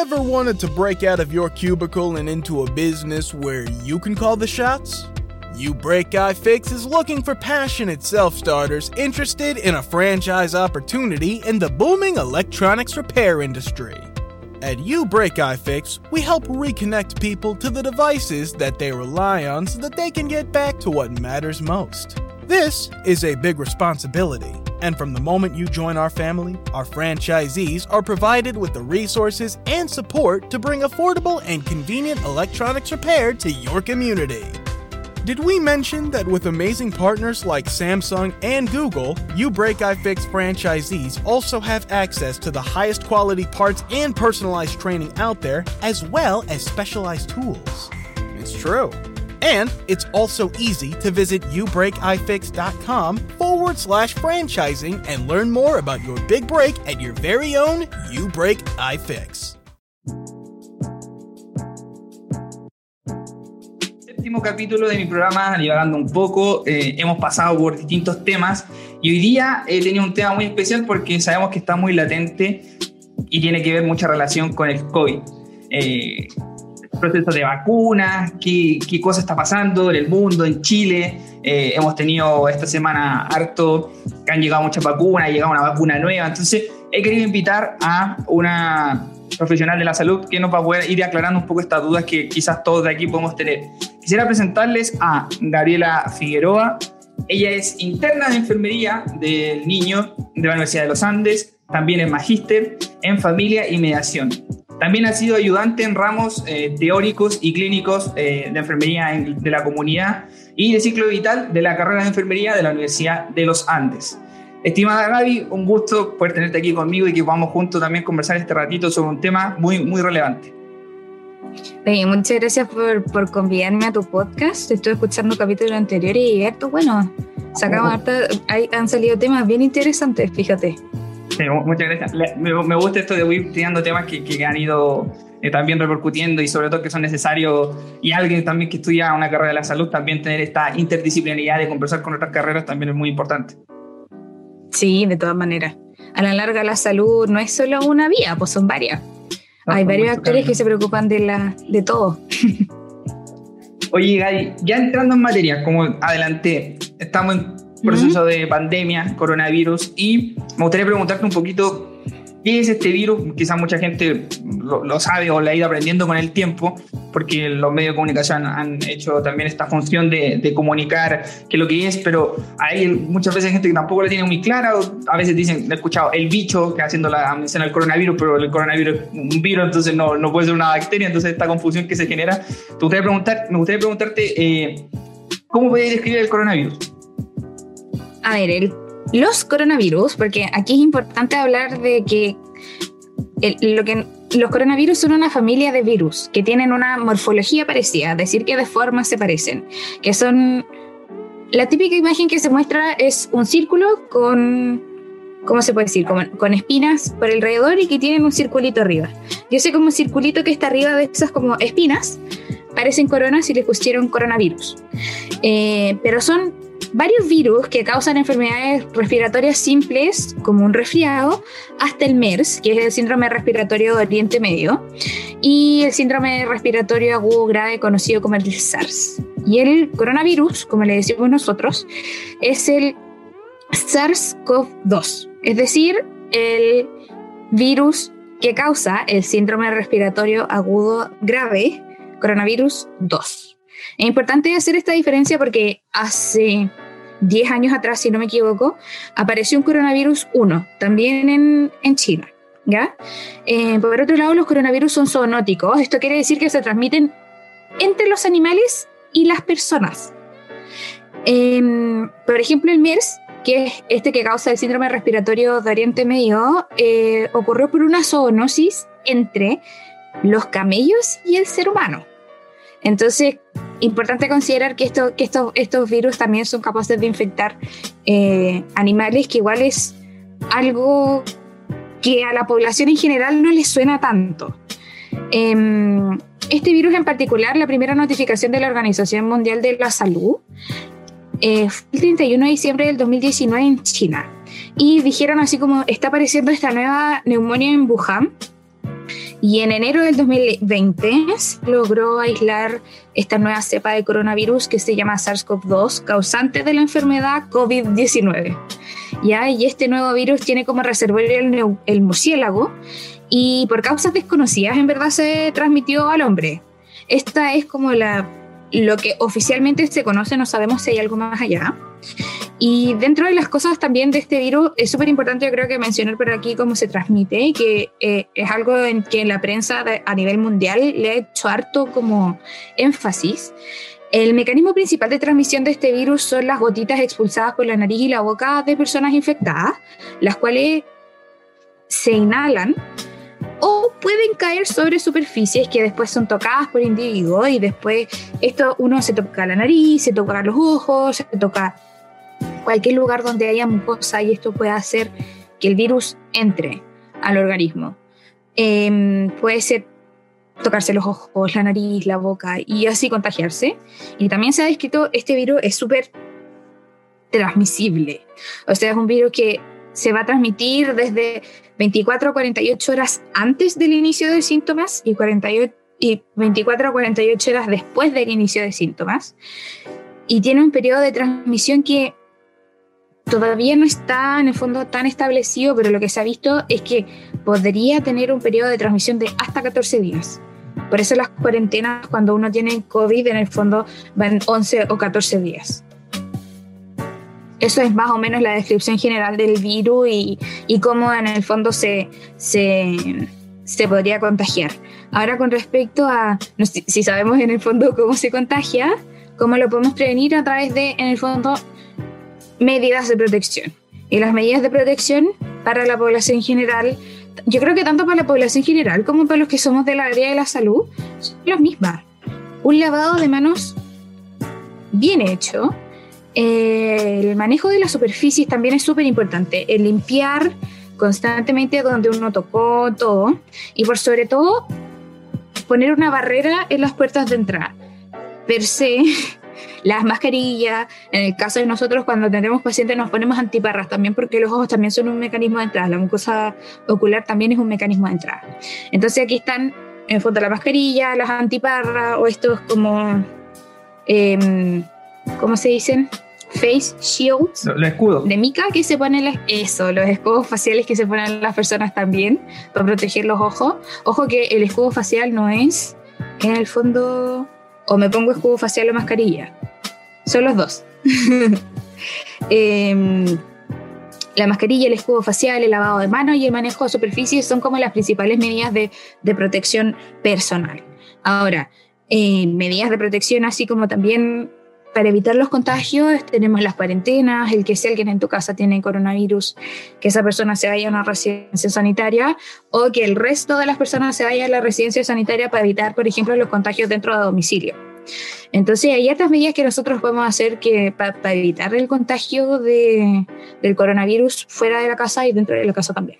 Ever wanted to break out of your cubicle and into a business where you can call the shots? You Break iFix is looking for passionate self starters interested in a franchise opportunity in the booming electronics repair industry. At You Break iFix, we help reconnect people to the devices that they rely on so that they can get back to what matters most. This is a big responsibility, and from the moment you join our family, our franchisees are provided with the resources and support to bring affordable and convenient electronics repair to your community. Did we mention that with amazing partners like Samsung and Google, You Break iFix franchisees also have access to the highest quality parts and personalized training out there, as well as specialized tools? It's true. And it's also easy to visit youbreakifix.com forward slash franchising and learn more about your big break at your very own You Break iFix. Séptimo capítulo de mi programa, divagando un poco. Eh, hemos pasado por distintos temas y hoy día he tenido un tema muy especial porque sabemos que está muy latente y tiene que ver mucha relación con el COVID. Eh, proceso de vacunas, qué, qué cosa está pasando en el mundo, en Chile. Eh, hemos tenido esta semana harto, que han llegado muchas vacunas, ha llegado una vacuna nueva. Entonces, he querido invitar a una profesional de la salud que nos va a poder ir aclarando un poco estas dudas que quizás todos de aquí podemos tener. Quisiera presentarles a Gabriela Figueroa. Ella es interna de enfermería del niño de la Universidad de los Andes, también es magíster en familia y mediación. También ha sido ayudante en ramos eh, teóricos y clínicos eh, de enfermería en, de la comunidad y de ciclo vital de la carrera de enfermería de la Universidad de los Andes. Estimada Gaby, un gusto poder tenerte aquí conmigo y que podamos juntos también conversar este ratito sobre un tema muy, muy relevante. Oye, muchas gracias por, por convidarme a tu podcast. Estuve escuchando capítulos anteriores y harto bueno. Sacamos harta, hay, han salido temas bien interesantes, fíjate. Sí, muchas gracias. Le- Me, me gusta esto de ir tirando temas que, que han ido eh, también repercutiendo y sobre todo que son necesarios y alguien también que estudia una carrera de la salud también tener esta interdisciplinaridad de conversar con otras carreras también es muy importante. Sí, de todas maneras. A la larga la salud no es solo una vía, pues son varias. Ah, Hay por varios actores que se preocupan de, la, de todo. Oye, Gary, ya entrando en materia, como adelanté, estamos en proceso de pandemia, coronavirus, y me gustaría preguntarte un poquito qué es este virus. Quizás mucha gente lo, lo sabe o lo ha ido aprendiendo con el tiempo, porque los medios de comunicación han hecho también esta función de, de comunicar qué es lo que es, pero hay muchas veces gente que tampoco la tiene muy clara. A veces dicen, he escuchado el bicho, que haciendo la mención al coronavirus, pero el coronavirus es un virus, entonces no, no puede ser una bacteria, entonces esta confusión que se genera. Te gustaría preguntar, me gustaría preguntarte, eh, ¿cómo podéis describir el coronavirus? A ver, los coronavirus, porque aquí es importante hablar de que, lo que los coronavirus son una familia de virus que tienen una morfología parecida, es decir, que de forma se parecen, que son... La típica imagen que se muestra es un círculo con, ¿cómo se puede decir? Con, espinas por alrededor y que tienen un circulito arriba. Yo sé como circulito que está arriba de esas como espinas, parecen coronas y le pusieron coronavirus. Eh, pero son varios virus que causan enfermedades respiratorias simples, como un resfriado, hasta el MERS, que es el síndrome respiratorio de Oriente Medio, y el síndrome respiratorio agudo grave conocido como el SARS. Y el coronavirus, como le decimos nosotros, es el SARS-CoV-2, es decir, el virus que causa el síndrome respiratorio agudo grave, coronavirus 2. Es importante hacer esta diferencia porque hace 10 años atrás, si no me equivoco, apareció un coronavirus 1, también en, en China. ¿ya? Eh, por otro lado, los coronavirus son zoonóticos. Esto quiere decir que se transmiten entre los animales y las personas. Em, por ejemplo, el MERS, que es este que causa el síndrome respiratorio de Oriente Medio, eh, ocurrió por una zoonosis entre los camellos y el ser humano. Entonces, importante considerar que, esto, que estos, estos virus también son capaces de infectar eh, animales, que igual es algo que a la población en general no les suena tanto. Em, este virus en particular, la primera notificación de la Organización Mundial de la Salud eh, fue el 31 de diciembre del 2019 en China. Y dijeron así como está apareciendo esta nueva neumonía en Wuhan, Y en enero del 2020 logró aislar esta nueva cepa de coronavirus que se llama SARS-CoV-2, causante de la enfermedad COVID-19. ¿Ya? Y este nuevo virus tiene como reservorio el, el murciélago y por causas desconocidas en verdad se transmitió al hombre. Esta es como la, lo que oficialmente se conoce, no sabemos si hay algo más allá. Y dentro de las cosas también de este virus, es súper importante yo creo que mencionar por aquí cómo se transmite, que eh, es algo en que la prensa a nivel mundial le ha hecho harto como énfasis. El mecanismo principal de transmisión de este virus son las gotitas expulsadas por la nariz y la boca de personas infectadas, las cuales se inhalan o pueden caer sobre superficies que después son tocadas por individuos y después esto uno se toca la nariz, se toca los ojos, se toca cualquier lugar donde haya mucosa y esto puede hacer que el virus entre al organismo. Em, puede ser tocarse los ojos, la nariz, la boca y así contagiarse. Y también se ha descrito, este virus es súper transmisible. O sea, es un virus que se va a transmitir desde 24 a 48 horas antes del inicio de síntomas y, 48, y 24 a 48 horas después del inicio de síntomas. Y tiene un periodo de transmisión que todavía no está en el fondo tan establecido, pero lo que se ha visto es que podría tener un periodo de transmisión de hasta 14 días. Por eso las cuarentenas cuando uno tiene COVID en el fondo van 11 o 14 días. Eso es más o menos la descripción general del virus y, y cómo en el fondo se, se, se, podría contagiar. Ahora con respecto a si sabemos en el fondo cómo se contagia, cómo lo podemos prevenir a través de, en el fondo, medidas de protección. Y las medidas de protección para la población general, yo creo que tanto para la población general como para los que somos del área de la salud, son las mismas. Un lavado de manos bien hecho. Eh, el manejo de las superficies también es súper importante. El limpiar constantemente donde uno tocó todo. Y por sobre todo, poner una barrera en las puertas de entrada. Per se, las mascarillas, en el caso de nosotros cuando tenemos pacientes nos ponemos antiparras también porque los ojos también son un mecanismo de entrada, la mucosa ocular también es un mecanismo de entrada. Entonces aquí están en fondo la mascarilla, las antiparras o estos como, eh, ¿cómo se dicen? Face shields. Los, escudos. De mica que se ponen las, eso, los escudos faciales que se ponen las personas también para proteger los ojos. Ojo que el escudo facial no es en el fondo o me pongo escudo facial o mascarilla. Son los dos. eh, la mascarilla, el escudo facial, el lavado de manos y el manejo de superficies son como las principales medidas de, de protección personal. Ahora, eh, medidas de protección así como también para evitar los contagios tenemos las cuarentenas, el que si alguien en tu casa tiene coronavirus, que esa persona se vaya a una residencia sanitaria o que el resto de las personas se vaya a la residencia sanitaria para evitar, por ejemplo, los contagios dentro de domicilio. Entonces hay otras medidas que nosotros podemos hacer que para, para evitar el contagio de, del coronavirus fuera de la casa y dentro de la casa también.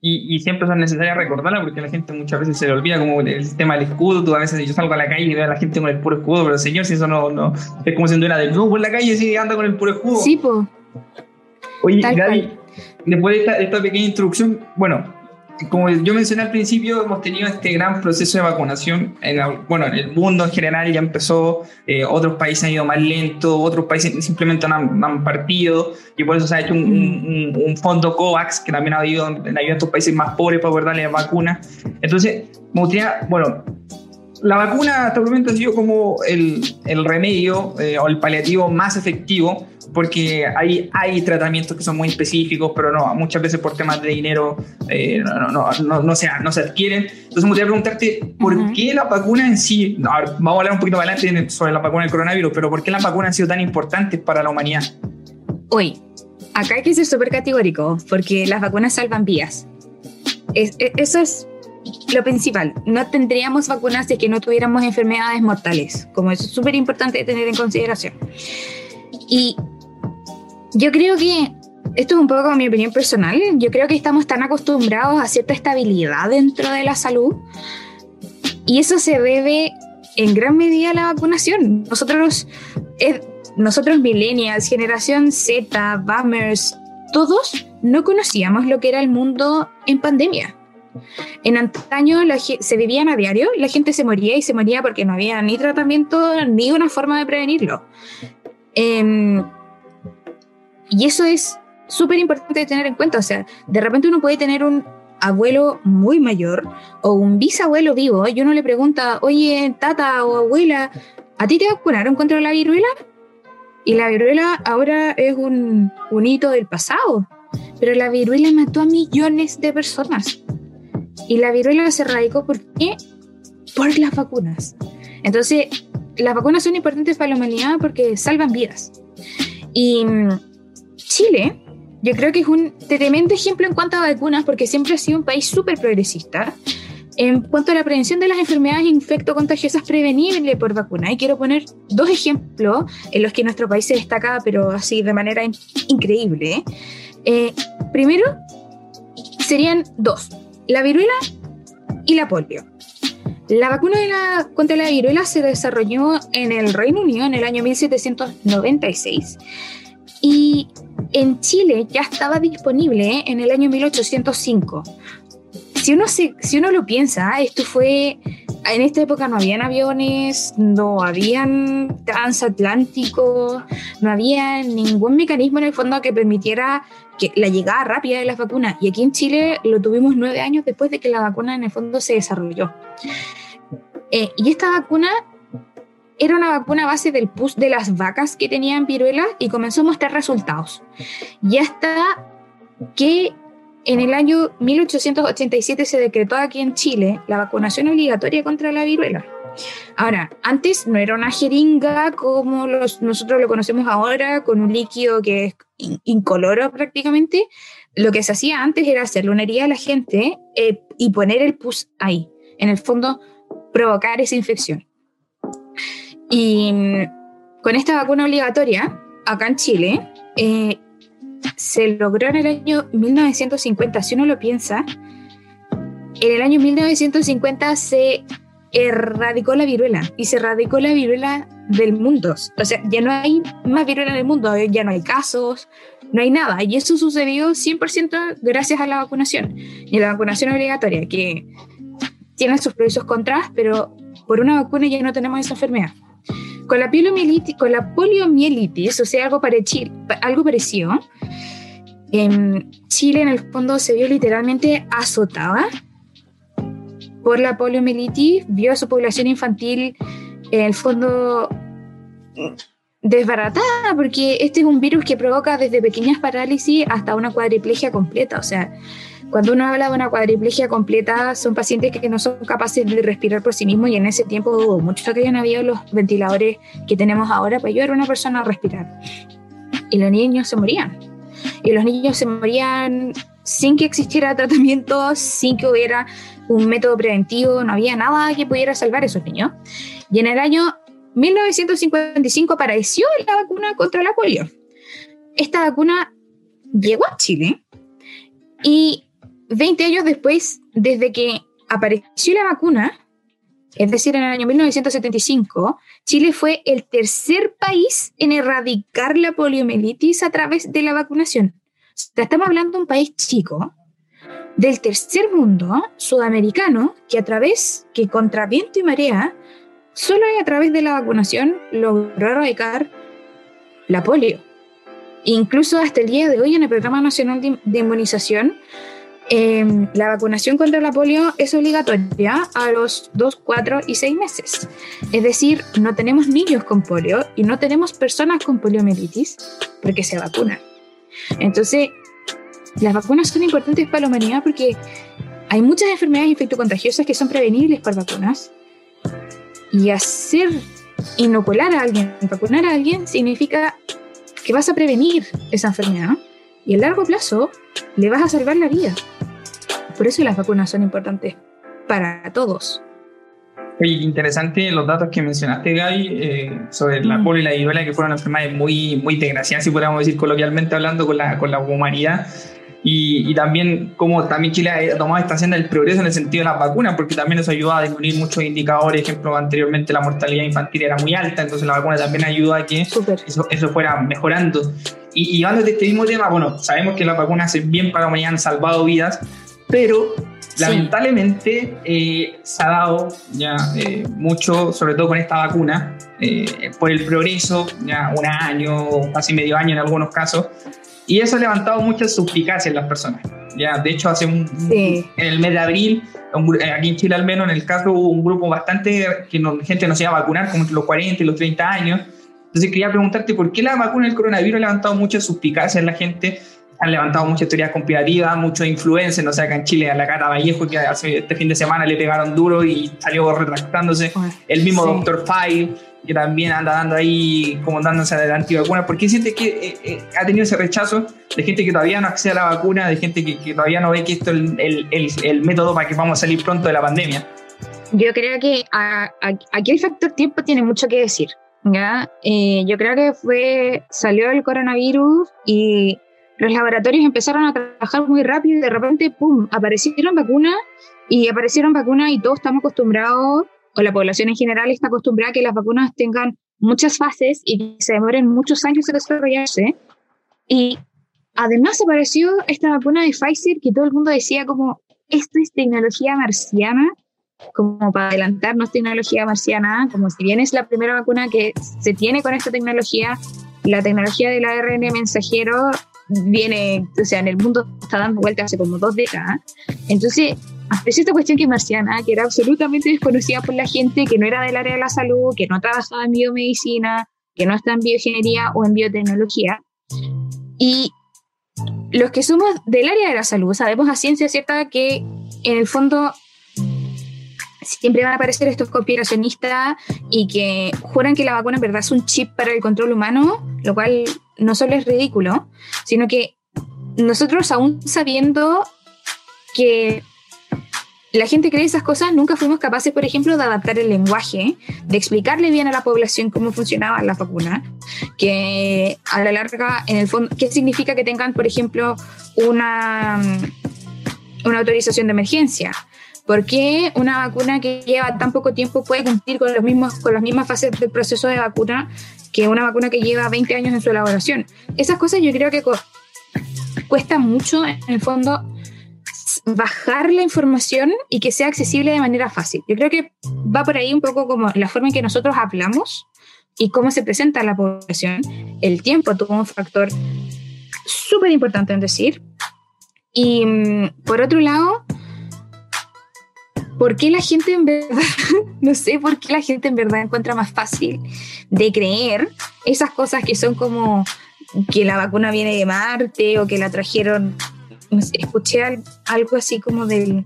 Y, y, siempre son necesarias recordarlas porque la gente muchas veces se le olvida como el tema del escudo. Tú a veces yo salgo a la calle y veo a la gente con el puro escudo, pero señor, si eso no, no es como si anduviera de nuevo por la calle y anda con el puro escudo. Sí, pues. Oye, Gaby, después de esta, esta, pequeña introducción, bueno, como yo mencioné al principio, hemos tenido este gran proceso de vacunación. Bueno, en el mundo en general ya empezó, eh, otros países han ido más lento, otros países simplemente han, han, partido, y por eso se ha hecho un, fondo COVAX que también ha habido en ayuda a estos países más pobres para poder darle vacunas. Entonces, me gustaría, bueno, la vacuna hasta el momento ha sido como el, el remedio eh, o el paliativo más efectivo porque hay, hay tratamientos que son muy específicos, pero no, muchas veces por temas de dinero eh, no, no, no, no, se, no se adquieren. Entonces me gustaría preguntarte, ¿por uh -huh. qué la vacuna en sí, ver, vamos a hablar un poquito más adelante sobre la vacuna del coronavirus, pero ¿por qué las vacunas han sido tan importantes para la humanidad? Hoy, acá hay que ser súper categórico, porque las vacunas salvan vidas. Es, es, eso es lo principal, no tendríamos vacunas si que no tuviéramos enfermedades mortales, como es súper importante tener en consideración. Y yo creo que esto es un poco mi opinión personal. Yo creo que estamos tan acostumbrados a cierta estabilidad dentro de la salud y eso se debe en gran medida a la vacunación. Nosotros, eh, nosotros millennials, generación Z, boomers, todos no conocíamos lo que era el mundo en pandemia. En antaño se vivían a diario, la gente se moría y se moría porque no había ni tratamiento ni una forma de prevenirlo. Em, y eso es súper importante de tener en cuenta. O sea, de repente uno puede tener un abuelo muy mayor o un bisabuelo vivo y uno le pregunta, oye, tata o abuela, ¿a ti te vacunaron contra la viruela? Y la viruela ahora es un, un hito del pasado, pero la viruela mató a millones de personas. Y la viruela se radicó ¿por qué? Por las vacunas. Entonces, las vacunas son importantes para la humanidad porque salvan vidas. Y mm, Chile yo creo que es un tremendo ejemplo en cuanto a vacunas, porque siempre ha sido un país súper progresista. En cuanto a la prevención de las enfermedades infectocontagiosas prevenibles por vacuna, y quiero poner dos ejemplos en los que nuestro país se destaca, pero así de manera increíble. Eh, primero, serían dos, la viruela y la polio. La vacuna contra la viruela se desarrolló en el Reino Unido en el año 1796 y en Chile ya estaba disponible en el año 1805. Si uno, si uno lo piensa, esto fue, en esta época no habían aviones, no habían transatlánticos, no había ningún mecanismo en el fondo que permitiera que la llegada rápida de las vacunas. Y aquí en Chile lo tuvimos nueve años después de que la vacuna en el fondo se desarrolló. Eh, y esta vacuna era una vacuna a base del pus de las vacas que tenían viruela y comenzó a mostrar resultados. Y hasta que en el año 1887 se decretó aquí en Chile la vacunación obligatoria contra la viruela. Ahora, antes no era una jeringa como nosotros lo conocemos ahora, con un líquido que es incoloro prácticamente. Lo que se hacía antes era hacerle una herida a la gente eh, y poner el pus ahí. En el fondo, provocar esa infección. Y con esta vacuna obligatoria, acá en Chile, eh, se logró en el año 1950. Si uno lo piensa, en el año 1950 se erradicó la viruela y se erradicó la viruela del mundo. O sea, ya no hay más viruela en el mundo, ya no hay casos, no hay nada. Y eso sucedió 100% gracias a la vacunación y la vacunación obligatoria, que tiene sus pros y sus contras, pero por una vacuna ya no tenemos esa enfermedad. Con la, con la poliomielitis, o sea, algo, algo parecido, en Chile en el fondo se vio literalmente azotada por la poliomielitis, vio a su población infantil en el fondo desbaratada, porque este es un virus que provoca desde pequeñas parálisis hasta una cuadriplegia completa, o sea, cuando uno habla de una cuadriplegia completa, son pacientes que no son capaces de respirar por sí mismos y en ese tiempo hubo mucho que hayan habido los ventiladores que tenemos ahora para ayudar a una persona a respirar. Y los niños se morían. Y los niños se morían sin que existiera tratamiento, sin que hubiera un método preventivo, no había nada que pudiera salvar a esos niños. Y en el año 1955 apareció la vacuna contra la polio. Esta vacuna llegó a Chile y 20 años después, desde que apareció la vacuna, es decir, en el año 1975, Chile fue el tercer país en erradicar la poliomielitis a través de la vacunación. estamos hablando de un país chico, del tercer mundo sudamericano, que a través, que contra viento y marea, solo a través de la vacunación logró erradicar la polio. Incluso hasta el día de hoy en el Programa Nacional de Inmunización Em, la vacunación contra la polio es obligatoria a los 2, 4 y 6 meses. Es decir, no tenemos niños con polio y no tenemos personas con poliomielitis porque se vacunan. Entonces, las vacunas son importantes para la humanidad porque hay muchas enfermedades infectocontagiosas que son prevenibles por vacunas. Y hacer inocular a alguien, vacunar a alguien, significa que vas a prevenir esa enfermedad y a largo plazo le vas a salvar la vida. Por eso las vacunas son importantes para todos. Oye, interesante los datos que mencionaste, Gaby, eh, sobre la mm. polio y la viruela, que fueron enfermedades muy, muy desgraciadas, si podríamos decir coloquialmente hablando, con la, con la humanidad. Y, y, también cómo también Chile ha tomado esta senda del progreso en el sentido de las vacunas, porque también eso ayuda a disminuir muchos indicadores. Por ejemplo, anteriormente la mortalidad infantil era muy alta, entonces la vacuna también ayuda a que eso, eso, fuera mejorando. Y, y hablando de este mismo tema, bueno, sabemos que las vacunas hacen bien para la humanidad, han salvado vidas, pero lamentablemente eh, se ha dado ya eh, mucho, sobre todo con esta vacuna, eh, por el progreso, ya un año, casi medio año en algunos casos, y eso ha levantado muchas suspicacias en las personas. Ya, de hecho, hace un, en el mes de abril, aquí en Chile al menos, en el caso hubo un grupo bastante que no, gente no se iba a vacunar, como entre los 40 y los 30 años. Entonces quería preguntarte por qué la vacuna del coronavirus ha levantado muchas suspicacias en la gente han levantado muchas teorías conspirativas, muchos influencers, no sé, acá en Chile, a la Cata Vallejo, que hace este fin de semana le pegaron duro y salió retractándose. El mismo Dr. File, que también anda dando ahí, como dándose de la antivacuna. ¿Por qué siente que eh, eh, ha tenido ese rechazo de gente que todavía no accede a la vacuna, de gente que, que todavía no ve que esto es el, el, el, método para que vamos a salir pronto de la pandemia? Yo creo que aquí el factor tiempo tiene mucho que decir. ¿ya? Eh, yo creo que fue salió el coronavirus y los laboratorios empezaron a trabajar muy rápido y de repente, ¡pum!, aparecieron vacunas y aparecieron vacunas y todos estamos acostumbrados, o la población en general está acostumbrada a que las vacunas tengan muchas fases y se demoren muchos años en desarrollarse. Y además apareció esta vacuna de Pfizer que todo el mundo decía como, esto es tecnología marciana, como para adelantarnos tecnología marciana, como si bien es la primera vacuna que se tiene con esta tecnología, la tecnología del ARN mensajero viene, o sea, en el mundo está dando vueltas hace como dos décadas. Entonces, apareció esta cuestión que es marciana, que era absolutamente desconocida por la gente, que no era del área de la salud, que no trabajaba en biomedicina, que no está en bioingeniería o en biotecnología. Y los que somos del área de la salud sabemos a ciencia cierta que en el fondo siempre van a aparecer estos conspiracionistas y que juran que la vacuna en verdad es un chip para el control humano, lo cual no solo es ridículo, sino que nosotros aún sabiendo que la gente cree esas cosas, nunca fuimos capaces, por ejemplo, de adaptar el lenguaje, de explicarle bien a la población cómo funcionaba la vacuna, que a la larga, en el fondo, qué significa que tengan, por ejemplo, una, una autorización de emergencia. ¿Por qué una vacuna que lleva tan poco tiempo puede cumplir con, los mismos, con las mismas fases del proceso de vacuna que una vacuna que lleva 20 años en su elaboración. Esas cosas yo creo que cuesta mucho, en el fondo, bajar la información y que sea accesible de manera fácil. Yo creo que va por ahí un poco como la forma en que nosotros hablamos y cómo se presenta la población. El tiempo tuvo un factor súper importante en decir. Y mm, por otro lado, ¿por qué la gente en verdad, no sé por qué la gente en verdad encuentra más fácil de creer esas cosas que son como que la vacuna viene de Marte o que la trajeron, escuché algo así como del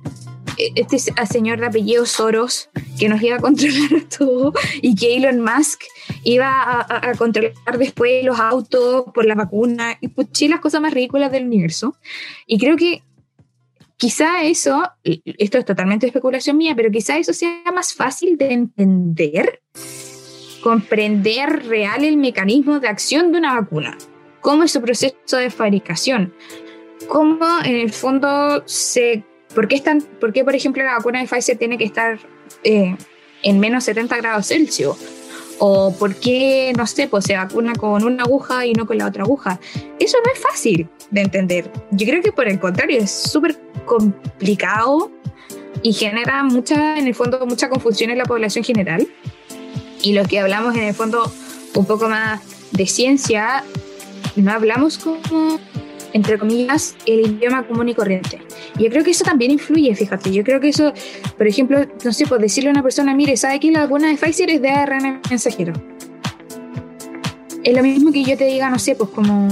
este señor de apellido Soros que nos iba a controlar todo y que Elon Musk iba a, controlar después los autos por la vacuna. Escuché las cosas más ridículas del universo. Y creo que quizá eso, esto es totalmente especulación mía, pero quizá eso sea más fácil de entender, comprender real el mecanismo de acción de una vacuna, cómo es su proceso de fabricación, cómo en el fondo se... ¿Por qué, están, por, qué por ejemplo, la vacuna de Pfizer tiene que estar eh, en menos 70 grados Celsius? o por qué, no sé, pues se vacuna con una aguja y no con la otra aguja. Eso no es fácil de entender. Yo creo que por el contrario, es súper complicado y genera mucha, en el fondo, mucha confusión en la población general. Y lo que hablamos en el fondo un poco más de ciencia, no hablamos como entre comillas, el idioma común y corriente. Yo creo que eso también influye, fíjate. Yo creo que eso, por ejemplo, no sé, pues decirle a una persona, mire, ¿sabe que la vacuna de Pfizer es de ARN mensajero? Es lo mismo que yo te diga, no sé, pues como,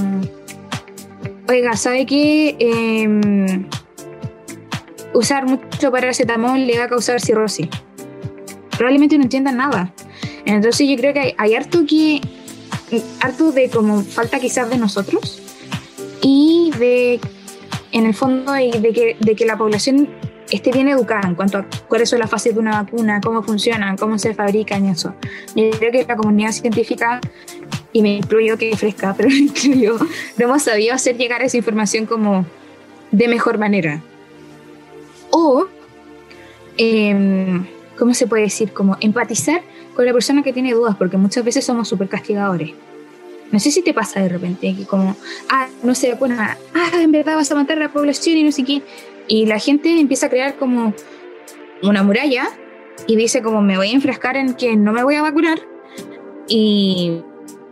oiga, ¿sabe que em, usar mucho paracetamol le va a causar cirrosis? Probablemente no entiendan nada. Entonces yo creo que hay, hay harto que, harto de como falta quizás de nosotros y de, en el fondo, de, que, de que la población esté bien educada en cuanto a cuáles son las fases de una vacuna, cómo funcionan, cómo se fabrican y eso. Yo creo que la comunidad científica, y me incluyo que fresca, pero me incluyo, no hemos sabido hacer llegar esa información como de mejor manera. O, em, ¿cómo se puede decir? Como empatizar con la persona que tiene dudas, porque muchas veces somos súper castigadores. No sé si te pasa de repente, que como, ah, no sé, bueno, ah, en verdad vas a matar a la población y no sé qué. Y la gente empieza a crear como una muralla y dice como me voy a enfrascar en que no me voy a vacunar y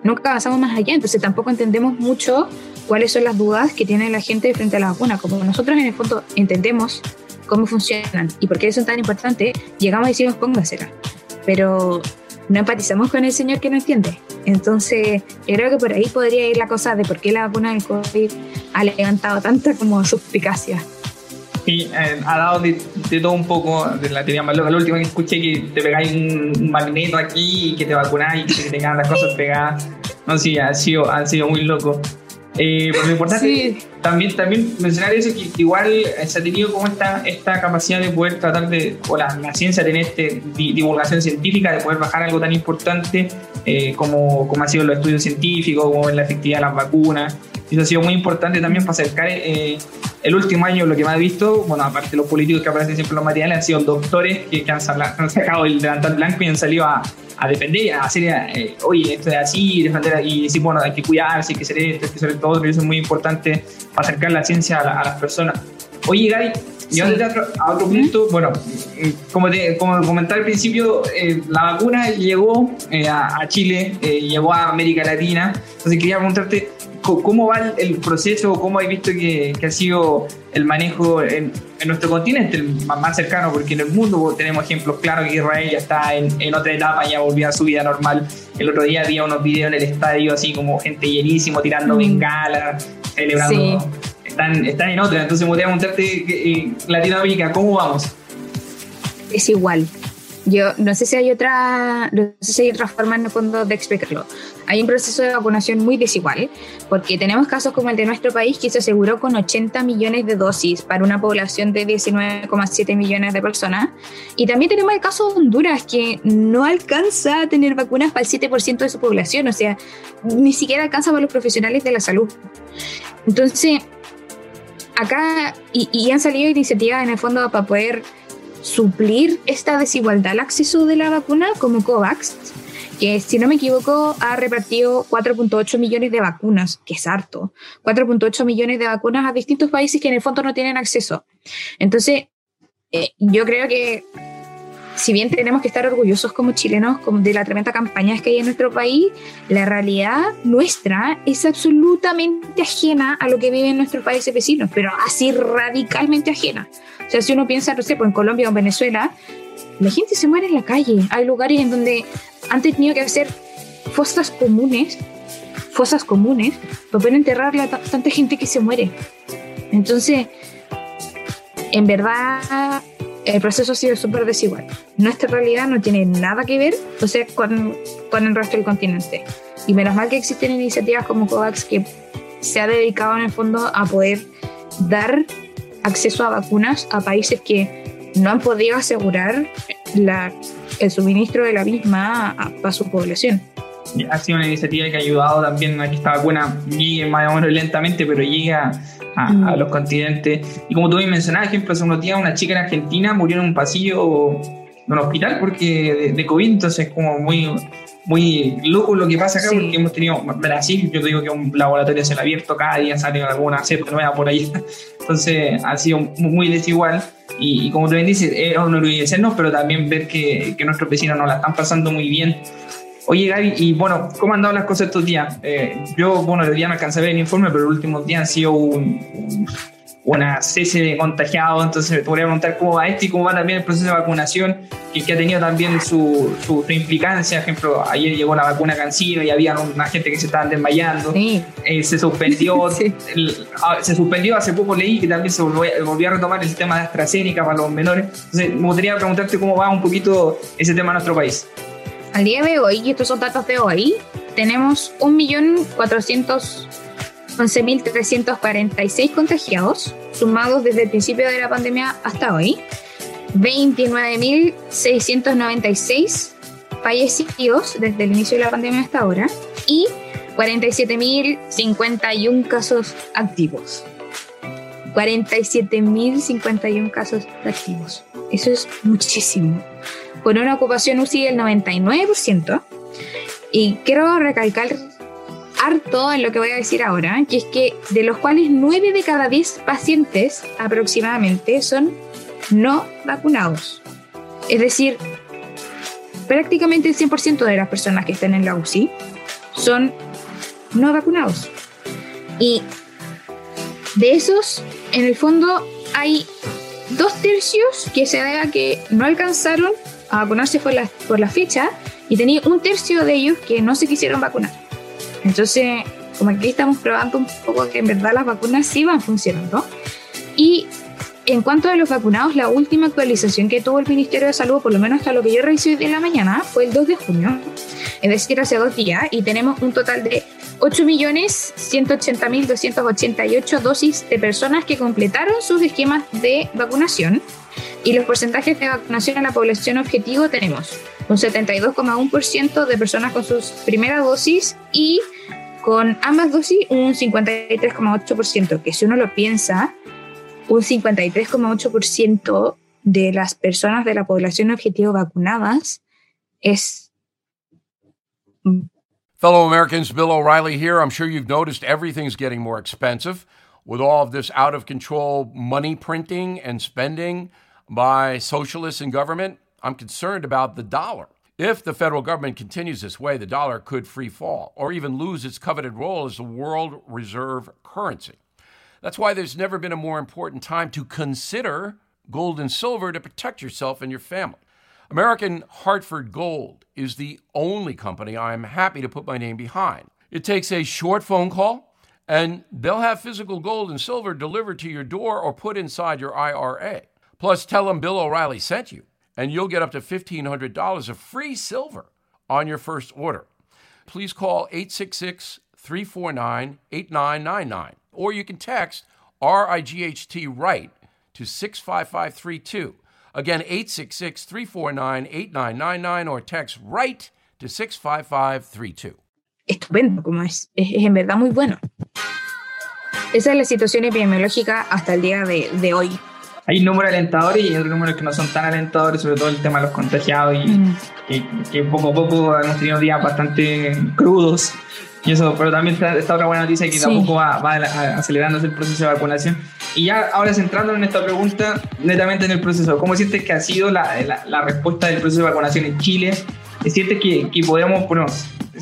nunca avanzamos más allá. Entonces tampoco entendemos mucho cuáles son las dudas que tiene la gente frente a la vacuna. Como nosotros en el fondo entendemos cómo funcionan y por qué son tan importantes, llegamos y decimos póngasela. Pero no empatizamos con el señor que no entiende. Entonces, yo creo que por ahí podría ir la cosa de por qué la vacuna del COVID ha levantado tanta como suspicacia. Sí, eh, ha dado de, todo un poco de la teoría más loca. La última que escuché que te pegáis un, magneto aquí y que te vacunáis y que te quedan las cosas pegadas. No, sí, ha sido, ha sido muy loco. Eh, lo importante también, también mencionar eso, que, igual se ha tenido como esta, esta capacidad de poder tratar de, o la, la ciencia tener este, divulgación científica, de poder bajar algo tan importante eh, como, como ha sido los estudios científicos, como en la efectividad de las vacunas. Eso ha sido muy importante también para acercar eh, el último año, lo que más he visto, bueno, aparte de los políticos que aparecen siempre en los materiales, han sido doctores que, han, sacado el delantal blanco y han salido a, a defender, a hacer, eh, oye, esto es así, defender y decir, bueno, hay que cuidarse, hay que hacer esto, hay que hacer todo, eso es muy importante para acercar la ciencia a, las personas. Oye, Gary, y a otro punto, bueno, como, te, como comenté al principio, eh, la vacuna llegó eh, a, Chile, llegó a América Latina, entonces quería preguntarte, ¿Cómo va el proceso? ¿Cómo has visto que, ha sido el manejo en, nuestro continente, el más cercano? Porque en el mundo tenemos ejemplos claros que Israel ya está en, otra etapa, ya volvió a su vida normal. El otro día había unos videos en el estadio, así como gente llenísimo, tirando mm. bengalas, celebrando. Están, están en otra. Entonces me gustaría preguntarte, eh, Latinoamérica, ¿cómo vamos? Es igual. Yo no sé si hay otra, no sé si hay otra forma en el fondo de explicarlo. Hay un proceso de vacunación muy desigual, porque tenemos casos como el de nuestro país que se aseguró con 80 millones de dosis para una población de 19,7 millones de personas. Y también tenemos el caso de Honduras, que no alcanza a tener vacunas para el 7% de su población, o sea, ni siquiera alcanza para los profesionales de la salud. Entonces, acá, y, y han salido iniciativas en el fondo para poder suplir esta desigualdad al acceso de la vacuna como COVAX, que si no me equivoco ha repartido 4.8 millones de vacunas, que es harto, 4.8 millones de vacunas a distintos países que en el fondo no tienen acceso. Entonces, eh, yo creo que si bien tenemos que estar orgullosos como chilenos de la tremenda campaña que hay en nuestro país, la realidad nuestra es absolutamente ajena a lo que viven nuestros países vecinos, pero así radicalmente ajena. O sea, si uno piensa, no sé, pues en Colombia o en Venezuela, la gente se muere en la calle. Hay lugares en donde han tenido que hacer fosas comunes, fosas comunes, para poder enterrar a tanta gente que se muere. Entonces, en verdad, el proceso ha sido súper desigual. Nuestra realidad no tiene nada que ver o sea, con, con el resto del continente. Y menos mal que existen iniciativas como COVAX que se ha dedicado en el fondo a poder dar acceso a vacunas a países que no han podido asegurar la, el suministro de la misma a, su población. Ha sido una iniciativa que ha ayudado también a que esta vacuna llegue más o menos lentamente, pero llega a, mm. los continentes. Y como tú me mencionabas, ejemplo, hace unos días una chica en Argentina murió en un pasillo de un hospital porque de, de COVID, entonces como muy muy loco lo que pasa acá, porque hemos tenido Brasil, yo te digo que un laboratorio se ha abierto, cada día sale alguna cepa nueva por ahí. Entonces ha sido muy desigual. Y, como tú bien dices, es un pero también ver que, que, nuestros vecinos no la están pasando muy bien. Oye, Gaby, y bueno, ¿cómo han dado las cosas estos días? Eh, yo, bueno, el día no alcancé a ver el informe, pero los últimos días han sido un una cese de contagiados, entonces me podría preguntar cómo va esto y cómo va también el proceso de vacunación, que, que ha tenido también su, su, implicancia. Por ejemplo, ayer llegó la vacuna Cancino y había una gente que se estaban desmayando. Eh, se suspendió, ah, se suspendió hace poco leí que también se volvió, a retomar el sistema de AstraZeneca para los menores. Entonces, me gustaría preguntarte cómo va un poquito ese tema en nuestro país. Al día de hoy, y estos son datos de hoy, tenemos 1.400.000 11.346 contagiados, sumados desde el principio de la pandemia hasta hoy. 29.696 fallecidos desde el inicio de la pandemia hasta ahora. Y 47.051 casos activos. 47.051 casos activos. Eso es muchísimo. Con una ocupación UCI del 99%. Y quiero recalcar harto en lo que voy a decir ahora, que es que de los cuales 9 de cada 10 pacientes aproximadamente son no vacunados. Es decir, prácticamente el 100% de las personas que están en la UCI son no vacunados. Y de esos, en el fondo, hay dos tercios que se debe que no alcanzaron a vacunarse por la, por la fecha y tenía un tercio de ellos que no se quisieron vacunar. Entonces, como aquí estamos probando un poco que en verdad las vacunas sí van funcionando. Y en cuanto a los vacunados, la última actualización que tuvo el Ministerio de Salud, por lo menos hasta lo que yo hoy de la mañana, fue el 2 de junio, es decir, hace dos días, y tenemos un total de 8.180.288 dosis de personas que completaron sus esquemas de vacunación. Y los porcentajes de vacunación a la población objetivo tenemos un 72,1% de personas con sus primeras dosis y con ambas dosis un 53,8%, que si uno lo piensa, un 53,8% de las personas de la población objetivo vacunadas es... Fellow Americans, Bill O'Reilly here. I'm sure you've noticed everything's getting more expensive with all of this out of control money printing and spending by socialists in government. I'm concerned about the dollar. If the federal government continues this way, the dollar could free fall or even lose its coveted role as the world reserve currency. That's why there's never been a more important time to consider gold and silver to protect yourself and your family. American Hartford Gold is the only company I'm happy to put my name behind. It takes a short phone call, and they'll have physical gold and silver delivered to your door or put inside your IRA. Plus, tell them Bill O'Reilly sent you, and you'll get up to $1,500 of free silver on your first order. Please call 866 349 8999 or you can text RIGHT right to 65532. Again, 866 349 8999 or text right to 65532. Estupendo, como es, es, es en verdad muy bueno. Esa es la situación epidemiológica hasta el día de, de hoy. Hay números alentadores y otros números que no son tan alentadores, sobre todo el tema de los contagiados y mm. que, que, poco a poco hemos tenido días bastante crudos y eso, pero también está esta otra buena noticia que sí. tampoco va, va acelerándose el proceso de vacunación. Y ya ahora centrándonos en esta pregunta, netamente en el proceso, ¿cómo sientes que ha sido la, la, la respuesta del proceso de vacunación en Chile? ¿Sientes que, que podemos, bueno,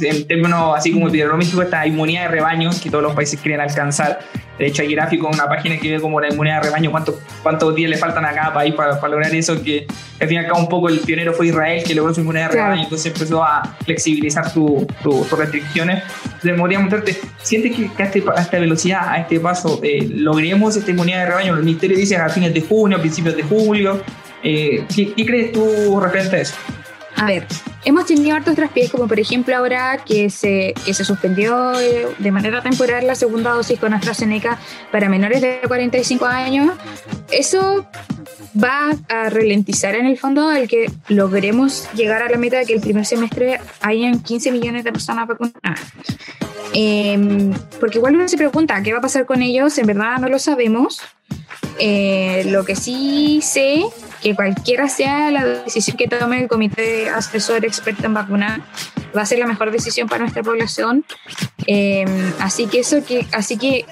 en términos así como epidemiológicos, esta inmunidad de rebaño que todos los países quieren alcanzar. De hecho, hay gráficos en una página que ve como la inmunidad de rebaño, cuántos, cuántos días le faltan a cada país para, para lograr eso, que al fin y al cabo un poco el pionero fue Israel, que logró su inmunidad de rebaño, claro. entonces empezó a flexibilizar sus su, su restricciones. Entonces, me podría mostrarte, ¿sientes que, que a, este, a, esta velocidad, a este paso, eh, logremos esta inmunidad de rebaño? El Ministerio dice a fines de junio, a principios de julio. Eh, ¿qué, ¿Qué crees tú referente a eso? A ver, hemos tenido hartos traspiés, como por ejemplo ahora que se, que se suspendió eh, de manera temporal la segunda dosis con AstraZeneca para menores de 45 años. Eso va a ralentizar en el fondo el que logremos llegar a la meta de que el primer semestre hayan 15 millones de personas vacunadas. Eh, porque igual uno se pregunta qué va a pasar con ellos, en verdad no lo sabemos. Eh, lo que sí sé que cualquiera sea la decisión que tome el comité asesor experto en vacunar va a ser la mejor decisión para nuestra población. Eh, así que eso que así que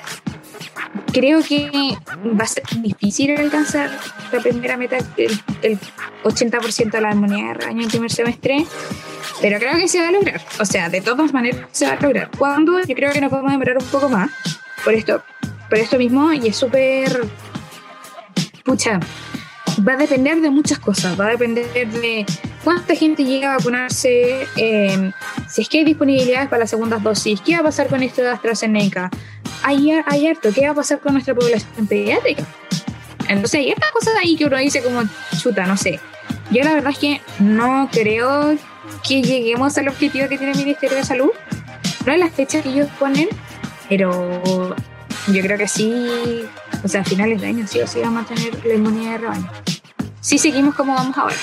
creo que va a ser difícil alcanzar la primera meta el, el 80% de la inmunidad de rebaño en primer semestre pero creo que se va a lograr. O sea de todas maneras se va a lograr. Cuando yo creo que nos podemos demorar un poco más por esto por esto mismo y es súper pucha va a depender de muchas cosas, va a depender de cuánta gente llega a vacunarse, eh, si es que hay disponibilidades para las segundas dosis, qué va a pasar con esto de AstraZeneca, hay, hay harto, qué va a pasar con nuestra población pediátrica. Entonces hay estas cosas ahí que uno dice como chuta, no sé. Yo la verdad es que no creo que lleguemos al objetivo que tiene el Ministerio de Salud. No es las fechas que ellos ponen, pero yo creo que sí, o sea, a finales de año sí o sí vamos a tener la inmunidad de rebaño. Sí seguimos como vamos ahora.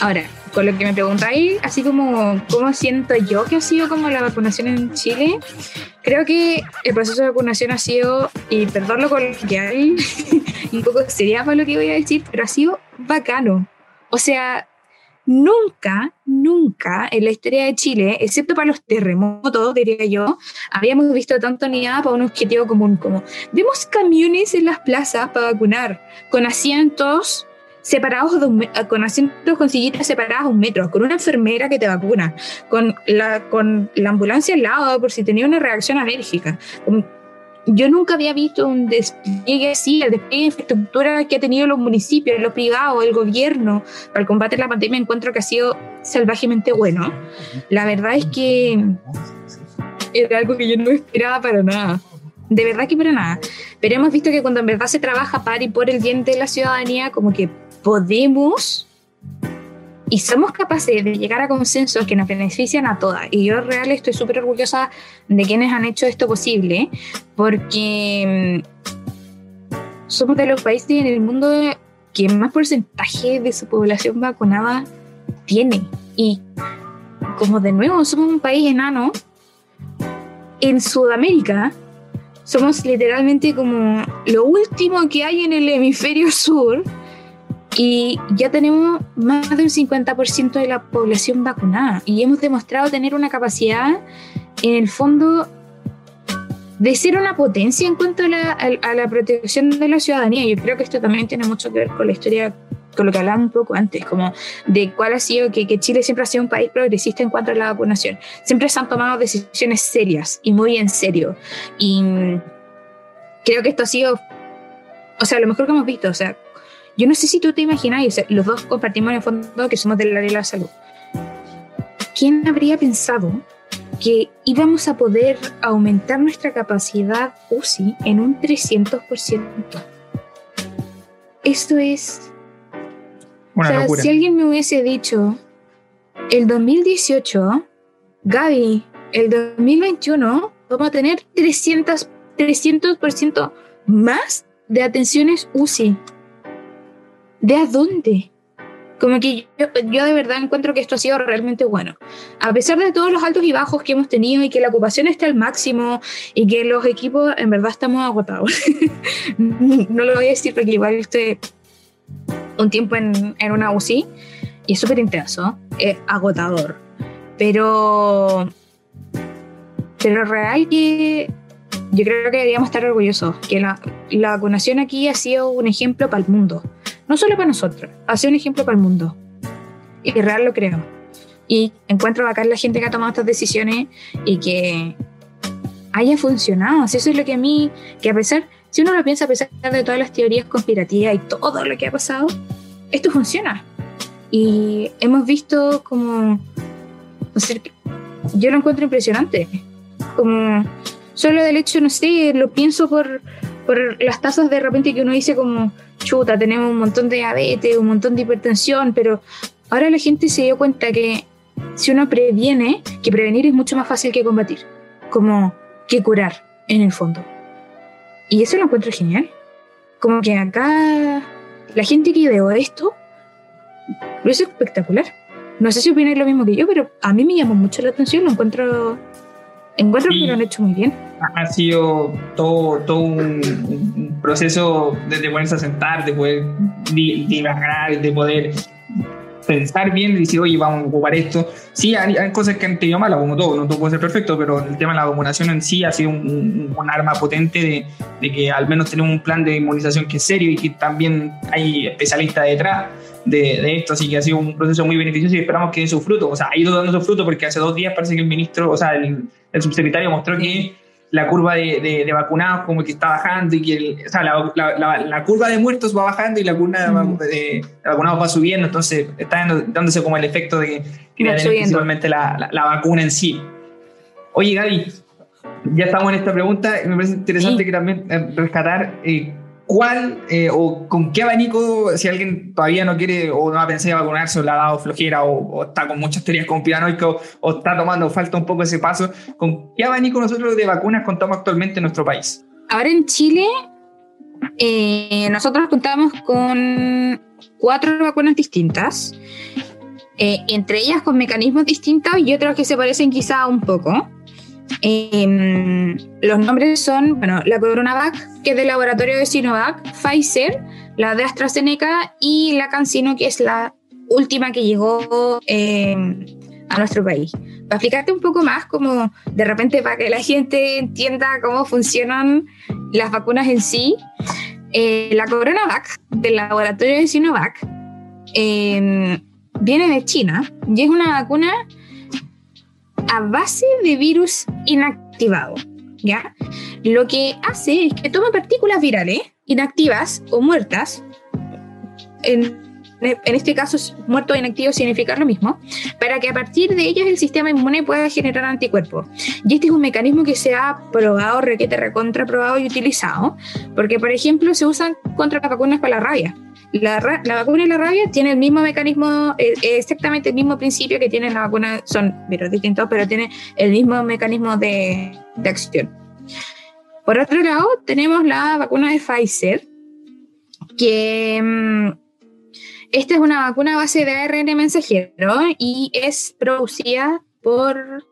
Ahora, con lo que me preguntáis, así como cómo siento yo que ha sido como la vacunación en Chile, creo que el proceso de vacunación ha sido, y perdón lo coloquial, un poco sería para lo que voy a decir, pero ha sido bacano. O sea, nunca, nunca en la historia de Chile, excepto para los terremotos, diría yo, habíamos visto tanta unidad para un objetivo común como vemos camiones en las plazas para vacunar, con asientos separados con asientos con sillitas separadas a un metro, con una enfermera que te vacuna, con la, con la ambulancia al lado por si tenía una reacción alérgica yo nunca había visto un despliegue así, el despliegue de infraestructura que ha tenido los municipios, los privados, el gobierno para el combate a la pandemia. Encuentro que ha sido salvajemente bueno. La verdad es que era algo que yo no esperaba para nada. De verdad que para nada. Pero hemos visto que cuando en verdad se trabaja para y por el bien de la ciudadanía, como que podemos y somos capaces de llegar a consensos que nos benefician a todas. Y yo real estoy súper orgullosa de quienes han hecho esto posible, porque mm, somos de los países en el mundo que más porcentaje de su población vacunada tiene. Y como de nuevo somos un país enano, en Sudamérica somos literalmente como lo último que hay en el hemisferio sur y ya tenemos más del 50% de la población vacunada y hemos demostrado tener una capacidad en el fondo de ser una potencia en cuanto a la, protección de la ciudadanía. Yo creo que esto también tiene mucho que ver con la historia, con lo que hablábamos un poco antes, como de cuál ha sido que, que, Chile siempre ha sido un país progresista en cuanto a la vacunación. Siempre se han tomado decisiones serias y muy en serio. Y creo que esto ha sido, o sea, lo mejor que hemos visto, o sea, yo no sé si tú te imaginas, los dos compartimos en el fondo que somos del área de la salud. ¿Quién habría pensado que íbamos a poder aumentar nuestra capacidad UCI en un 300%? Esto es... o sea, si alguien me hubiese dicho, el 2018, Gaby, el 2021 vamos a tener 300, 300% más de atenciones UCI ¿De a dónde? Como que yo, de verdad encuentro que esto ha sido realmente bueno. A pesar de todos los altos y bajos que hemos tenido y que la ocupación está al máximo y que los equipos en verdad estamos agotados. no lo voy a decir porque igual estoy un tiempo en, en una UCI y es súper intenso, es agotador. Pero, pero real que yo creo que deberíamos estar orgullosos, que la, la vacunación aquí ha sido un ejemplo para el mundo no solo para nosotros, hace un ejemplo para el mundo. Y real lo creo. Y encuentro bacán la gente que ha tomado estas decisiones y que haya funcionado. eso es lo que a mí, que a pesar, si uno lo piensa, a pesar de todas las teorías conspirativas y todo lo que ha pasado, esto funciona. Y hemos visto como, yo lo encuentro impresionante. Como solo del hecho, no sé, lo pienso por, por las tasas de repente que uno dice como, chuta, tenemos un montón de diabetes, un montón de hipertensión, pero ahora la gente se dio cuenta que si uno previene, que prevenir es mucho más fácil que combatir, como que curar en el fondo. Y eso lo encuentro genial. Como que acá la gente que ideó esto lo es espectacular. No sé si opináis lo mismo que yo, pero a mí me llamó mucho la atención, lo encuentro, encuentro que lo han hecho muy bien. Ha sido todo, todo un, proceso de ponerse a sentar, de poder divagar, de poder pensar bien y decir, oye, vamos a ocupar esto. Sí, hay, cosas que han tenido malas, como todo, no todo puede ser perfecto, pero el tema de la vacunación en sí ha sido un, arma potente de, de, que al menos tenemos un plan de inmunización que es serio y que también hay especialistas detrás de, de esto, así que ha sido un proceso muy beneficioso y esperamos que dé su fruto. O sea, ha ido dando su fruto porque hace dos días parece que el ministro, o sea, el, el subsecretario mostró que la curva de, de, vacunados como que está bajando y que o sea, la, la, la, curva de muertos va bajando y la curva de, vacunados va subiendo, entonces está dándose como el efecto de que principalmente la, vacuna en sí. Oye Gaby, ya estamos en esta pregunta. Me parece interesante que también eh, rescatar eh, ¿Cuál eh, o con qué abanico, si alguien todavía no quiere o no ha pensado vacunarse o le ha dado flojera o, está con muchas teorías conspiranoicas o está tomando, falta un poco ese paso, ¿con qué abanico nosotros de vacunas contamos actualmente en nuestro país? Ahora en Chile, eh, nosotros contamos con cuatro vacunas distintas, eh, entre ellas con mecanismos distintos y otros que se parecen quizá un poco. Em, los nombres son, bueno, la Coronavac, que es del laboratorio de Sinovac, Pfizer, la de AstraZeneca y la CanSino, que es la última que llegó eh, a nuestro país. Para explicarte un poco más, como de repente para que la gente entienda cómo funcionan las vacunas en sí, eh, la CoronaVac del laboratorio de Sinovac eh, viene de China y es una vacuna a base de virus inactivado. ¿ya? Lo que hace es que toma partículas virales inactivas o muertas en en este caso muerto o inactivo significa lo mismo, para que a partir de ellas el sistema inmune pueda generar anticuerpos. Y este es un mecanismo que se ha probado, requete, recontra probado y utilizado, porque por ejemplo se usan contra las vacunas para la rabia. La, vacuna y la rabia tiene el mismo mecanismo, eh, exactamente el mismo principio que tiene la vacuna, son virus distintos, pero tiene el mismo mecanismo de, de acción. Por otro lado, tenemos la vacuna de Pfizer, que mm, esta es una vacuna a base de ARN mensajero y es producida por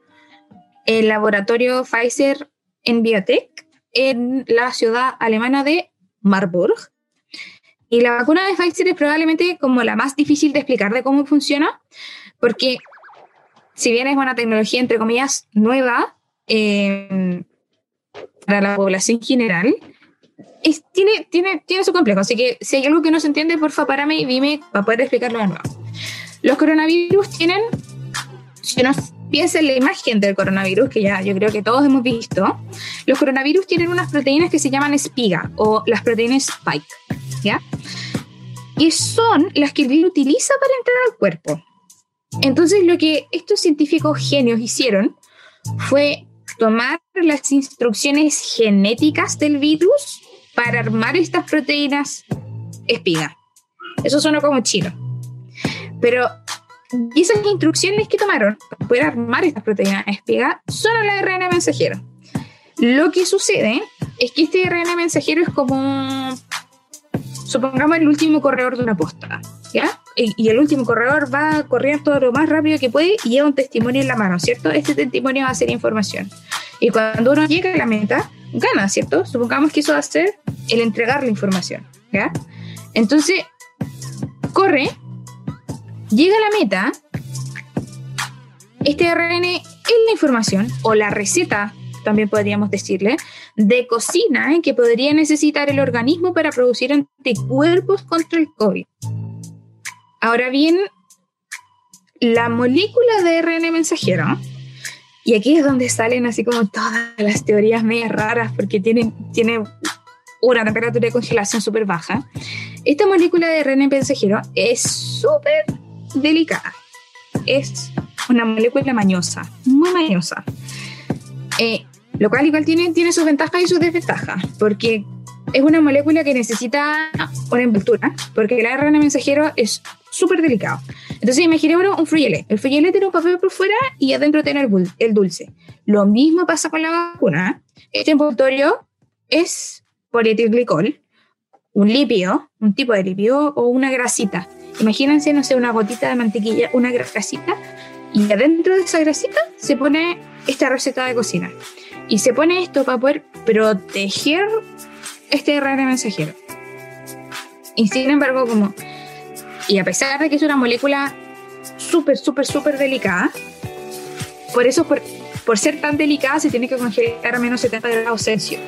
el laboratorio Pfizer en Biotech en la ciudad alemana de Marburg. Y la vacuna de Pfizer es probablemente como la más difícil de explicar de cómo funciona, porque si bien es una tecnología, entre comillas, nueva eh, para la población general, tiene, tiene, tiene su complejo. Así que si hay algo que no se entiende, porfa, párame y dime para poder explicarlo de nuevo. Los coronavirus tienen, si uno piensa en la imagen del coronavirus, que ya yo creo que todos hemos visto, los coronavirus tienen unas proteínas que se llaman espiga o las proteínas spike, ¿ya? Y son las que el virus utiliza para entrar al cuerpo. Entonces, lo que estos científicos genios hicieron fue tomar las instrucciones genéticas del virus para armar estas proteínas espiga. Eso suena como chino. Pero esas instrucciones que tomaron para poder armar estas proteínas espiga son el ARN mensajero. Lo que sucede es que este ARN mensajero es como, supongamos, el último corredor de una posta. ¿Ya? Y, el último corredor va a correr todo lo más rápido que puede y lleva un testimonio en la mano, ¿cierto? Este testimonio va a ser información. Y cuando uno llega a la meta, gana, ¿cierto? Supongamos que eso va a ser el entregar la información, ¿ya? Entonces, corre, llega a la meta, este ARN es la información, o la receta, también podríamos decirle, de cocina ¿eh? que podría necesitar el organismo para producir anticuerpos contra el COVID. Ahora bien, la molécula de ARN mensajero y aquí es donde salen así como todas las teorías medias raras porque tienen, tiene una temperatura de congelación súper baja. Esta molécula de RNA mensajero es súper delicada. Es una molécula mañosa, muy mañosa. Eh, lo cual igual tiene, tiene sus ventajas y sus desventajas, porque es una molécula que necesita una envoltura, porque el RNA mensajero es súper delicado. Entonces imaginémonos un frugelé. El frugelé tiene un papel por fuera y adentro tiene el, dulce. Lo mismo pasa con la vacuna. Este envoltorio es polietilglicol, un lípido, un tipo de lípido o una grasita. Imagínense, no sé, una gotita de mantequilla, una grasita, y adentro de esa grasita se pone esta receta de cocina. Y se pone esto para poder proteger este RNA mensajero. Y sin embargo, como y a pesar de que es una molécula súper, súper, súper delicada, por eso, por, por, ser tan delicada, se tiene que congelar a menos 70 grados Celsius.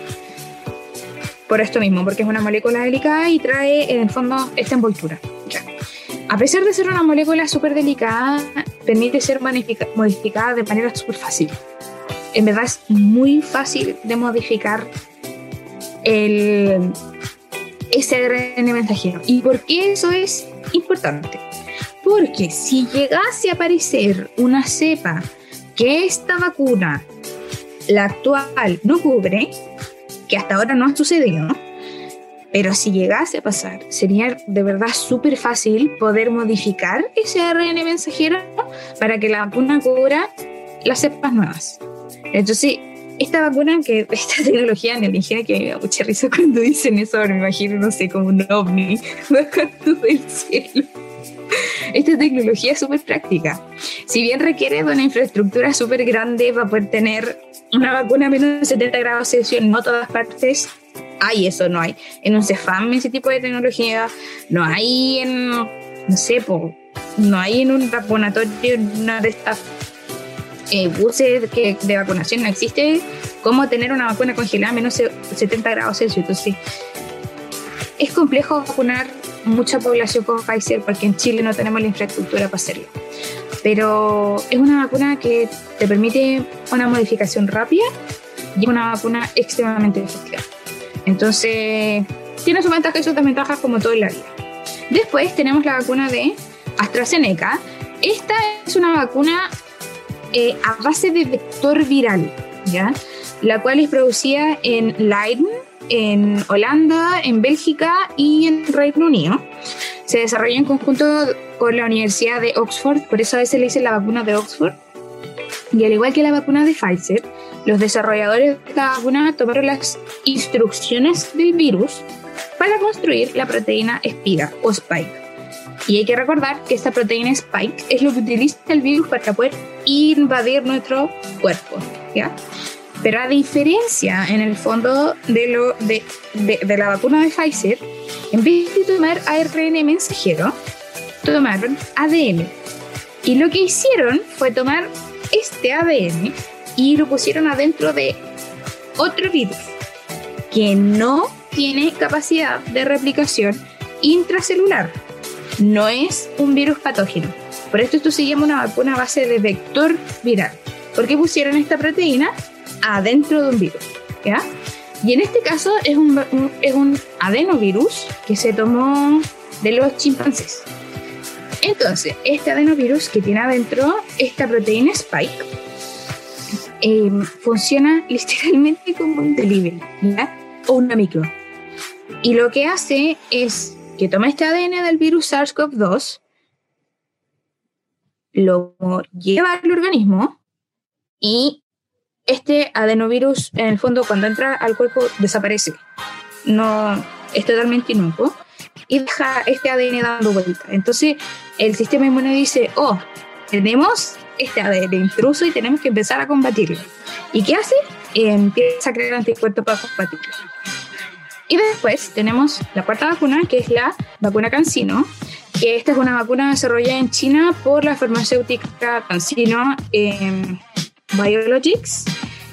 Por esto mismo, porque es una molécula delicada y trae en el fondo esta envoltura. A pesar de ser una molécula súper delicada, permite ser modificada de manera súper fácil. En verdad es muy fácil de modificar el, SRN mensajero. ¿Y por qué eso es importante? Porque si llegase a aparecer una cepa que esta vacuna, la actual, no cubre, que hasta ahora no ha sucedido, pero si llegase a pasar, sería de verdad súper fácil poder modificar ese ARN mensajero para que la vacuna cubra las cepas nuevas. Entonces, esta vacuna, que esta tecnología alienígena que me da mucha risa cuando dicen eso, me imagino, no sé, como un ovni bajando del cielo. Esta tecnología es súper práctica. Si bien requiere de una infraestructura súper grande para poder tener una vacuna a menos de 70 grados Celsius en no todas partes, hay eso, no hay. En un CEFAM ese tipo de tecnología, no hay en, no sé, no hay en un vacunatorio una de estas eh, buses que, de vacunación, no existe cómo tener una vacuna congelada a menos 70 grados Celsius. Entonces, es complejo vacunar mucha población con Pfizer porque en Chile no tenemos la infraestructura para hacerlo. Pero es una vacuna que te permite una modificación rápida y una vacuna extremadamente efectiva. Entonces, tiene sus ventajas y sus desventajas como todo en la vida. Después tenemos la vacuna de AstraZeneca. Esta es una vacuna eh, a base de vector viral, ¿ya? la cual es producida en Leiden, en Holanda, en Bélgica y en Reino Unido. Se desarrolla en conjunto con la Universidad de Oxford, por eso a veces le dicen la vacuna de Oxford. Y al igual que la vacuna de Pfizer, los desarrolladores de la vacuna tomaron las instrucciones del virus para construir la proteína espira o spike. Y hay que recordar que esta proteína spike es lo que utiliza el virus para poder invadir nuestro cuerpo. ¿ya? Pero a diferencia, en el fondo, de, lo, de, de, la vacuna de Pfizer, en vez de tomar ARN mensajero, tomaron ADN. Y lo que hicieron fue tomar este ADN y lo pusieron adentro de otro virus que no tiene capacidad de replicación intracelular. No es un virus patógeno. Por esto esto se llama una vacuna base de vector viral. ¿Por qué pusieron esta proteína? adentro de un virus. ¿ya? Y en este caso es un, es un adenovirus que se tomó de los chimpancés. Entonces, este adenovirus que tiene adentro esta proteína Spike em, funciona literalmente como un delivery ¿ya? o una micro. Y lo que hace es que toma este ADN del virus SARS-CoV-2, lo lleva al organismo y este adenovirus, en el fondo, cuando entra al cuerpo, desaparece. No es totalmente inocuo y deja este ADN dando vuelta. Entonces, el sistema inmune dice: Oh, tenemos este ADN intruso y tenemos que empezar a combatirlo. ¿Y qué hace? empieza a crear anticuerpos para combatirlo. Y después tenemos la cuarta vacuna, que es la vacuna Cancino, que esta es una vacuna desarrollada en China por la farmacéutica Cancino. Eh, Biologics.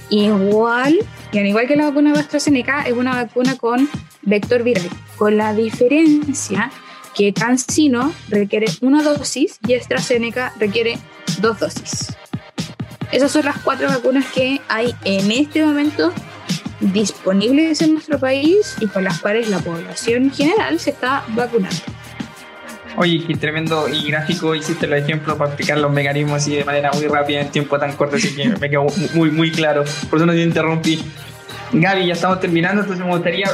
Igual, y al igual que la vacuna de AstraZeneca, es una vacuna con vector viral, con la diferencia que CanSino requiere una dosis y AstraZeneca requiere dos dosis. Esas son las cuatro vacunas que hay en este momento disponibles en nuestro país y con las cuales la población general se está vacunando. Oye, qué tremendo y gráfico hiciste los ejemplos para explicar los mecanismos así de manera muy rápida en tiempo tan corto, así que me quedó muy, muy claro. Por eso no te interrumpí. Gaby, ya estamos terminando, entonces me gustaría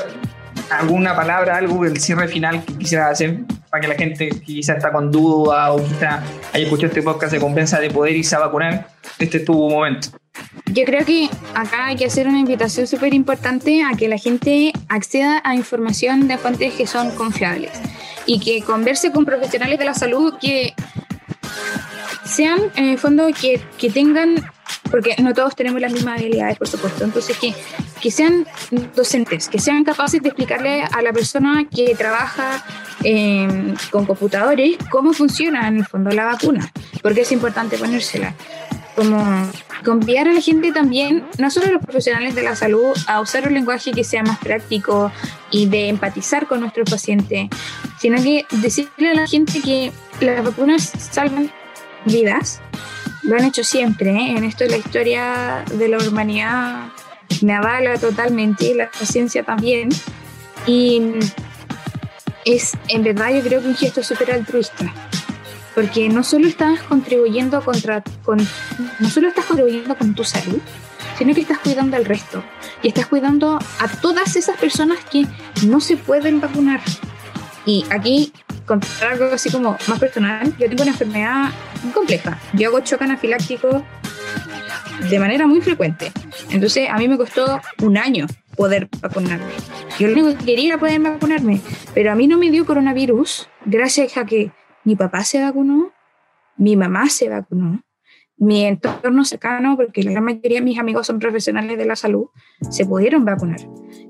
alguna palabra, algo del cierre final que quisieras hacer para que la gente que quizá está con duda o quizá haya escuchado este podcast se convenza de poder irse a vacunar. Este es tu momento. Yo creo que acá hay que hacer una invitación súper importante a que la gente acceda a información de fuentes que son confiables y que converse con profesionales de la salud que sean, en el fondo, que, que tengan, porque no todos tenemos las mismas habilidades, por supuesto, entonces que, que sean docentes, que sean capaces de explicarle a la persona que trabaja em, con computadores cómo funciona en el fondo la vacuna, porque es importante ponérsela como confiar a la gente también, no solo los profesionales de la salud, a usar un lenguaje que sea más práctico y de empatizar con nuestro paciente, sino que decirle a la gente que las vacunas salvan vidas. Lo han hecho siempre, ¿eh? en esto la historia de la humanidad me avala totalmente, la ciencia también. Y es, en verdad, yo creo que un gesto súper altruista porque no solo estás contribuyendo contra, con, no solo estás contribuyendo con tu salud, sino que estás cuidando al resto y estás cuidando a todas esas personas que no se pueden vacunar. Y aquí, contar algo así como más personal, yo tengo una enfermedad compleja. Yo hago choque anafiláctico de manera muy frecuente. Entonces, a mí me costó un año poder vacunarme. Yo lo único que quería era poder vacunarme, pero a mí no me dio coronavirus gracias a que mi papá se vacunó, mi mamá se vacunó, mi entorno cercano, porque la gran mayoría de mis amigos son profesionales de la salud, se pudieron vacunar.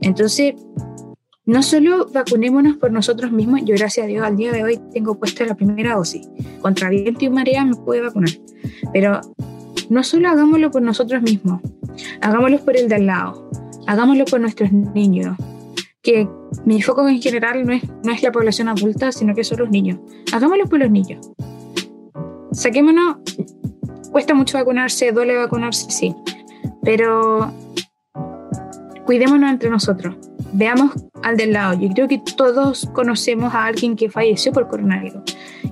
Entonces, no solo vacunémonos por nosotros mismos, yo gracias a Dios al día de hoy tengo puesta la primera dosis, contra viento y marea me puede vacunar, pero no solo hagámoslo por nosotros mismos, hagámoslo por el de al lado, hagámoslo por nuestros niños, que mi foco en general no es, no es la población adulta, sino que son los niños. Hagámoslo por los niños. Saquémonos, cuesta mucho vacunarse, duele vacunarse, sí, pero cuidémonos entre nosotros veamos al del lado. Yo creo que todos conocemos a alguien que falleció por coronavirus.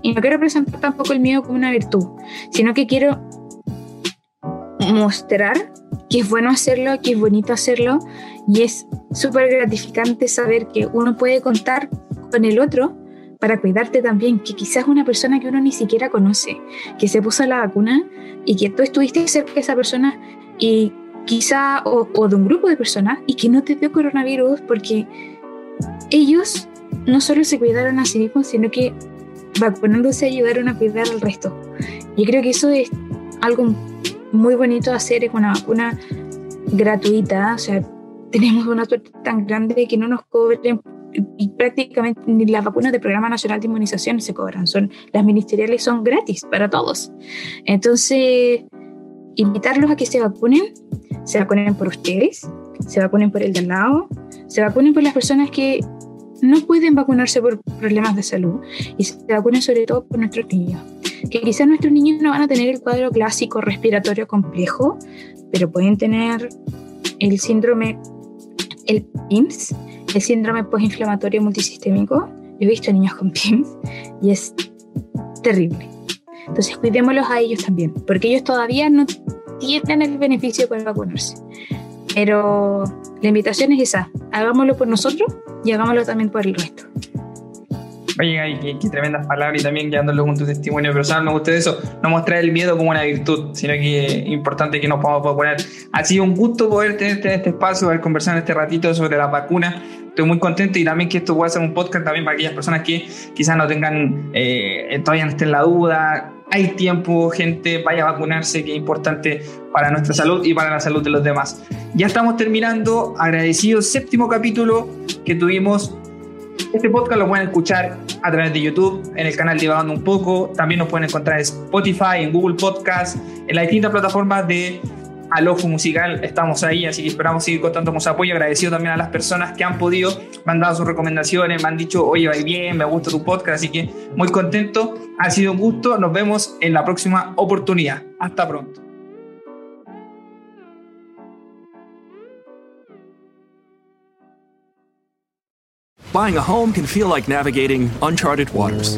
Y no quiero presentar tampoco el miedo como una virtud, sino que quiero mostrar que es bueno hacerlo, que es bonito hacerlo y es súper gratificante saber que uno puede contar con el otro para cuidarte también, que quizás una persona que uno ni siquiera conoce, que se puso la vacuna y que tú estuviste cerca de esa persona y quizá o, de un grupo de personas y que no te dio coronavirus porque ellos no solo se cuidaron a sí mismos, sino que vacunándose ayudaron a cuidar al resto. Yo creo que eso es algo muy bonito de hacer, es una vacuna gratuita, o sea, tenemos una suerte tan grande que no nos cobren y prácticamente ni las vacunas del Programa Nacional de Inmunización se cobran, son las ministeriales son gratis para todos. Entonces, invitarlos a que se vacunen, se vacunen por ustedes, se vacunen por el de lado, se vacunen por las personas que no pueden vacunarse por problemas de salud y se vacunen sobre todo por nuestros niños. Que quizás nuestros niños no van a tener el cuadro clásico respiratorio complejo, pero pueden tener el síndrome, el PIMS, el síndrome postinflamatorio multisistémico. Yo he visto niños con PIMS y es terrible. Entonces cuidémoslos a ellos también, porque ellos todavía no tienen el beneficio para vacunarse. Pero la invitación es esa, hagámoslo por nosotros y hagámoslo también por el resto. Oye, qué, tremendas palabras y también llevándolo con tu testimonio personal. Me gusta eso, no mostrar el miedo como una virtud, sino que es importante que nos podamos poner. Ha sido un gusto poder tenerte en este espacio, poder conversar en este ratito sobre la vacuna. Estoy muy contento y también que esto pueda ser un podcast también para aquellas personas que quizás no tengan, eh, todavía no estén en la duda, hay tiempo, gente, vaya a vacunarse, que es importante para nuestra salud y para la salud de los demás. Ya estamos terminando, agradecido séptimo capítulo que tuvimos. Este podcast lo pueden escuchar a través de YouTube, en el canal Divagando un poco, también nos pueden encontrar en Spotify, en Google Podcast, en las distintas plataformas de al ojo musical, estamos ahí, así que esperamos seguir contando con su apoyo. Agradecido también a las personas que han podido, me han dado sus recomendaciones, me han dicho, oye, va bien, me gusta tu podcast, así que muy contento. Ha sido un gusto, nos vemos en la próxima oportunidad. Hasta pronto. Buying a home can feel like navigating uncharted waters.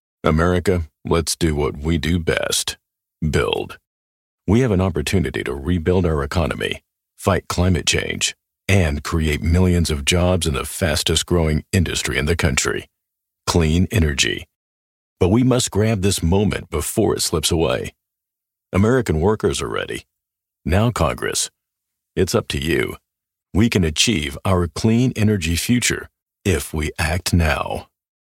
America, let's do what we do best build. We have an opportunity to rebuild our economy, fight climate change, and create millions of jobs in the fastest growing industry in the country clean energy. But we must grab this moment before it slips away. American workers are ready. Now, Congress, it's up to you. We can achieve our clean energy future if we act now.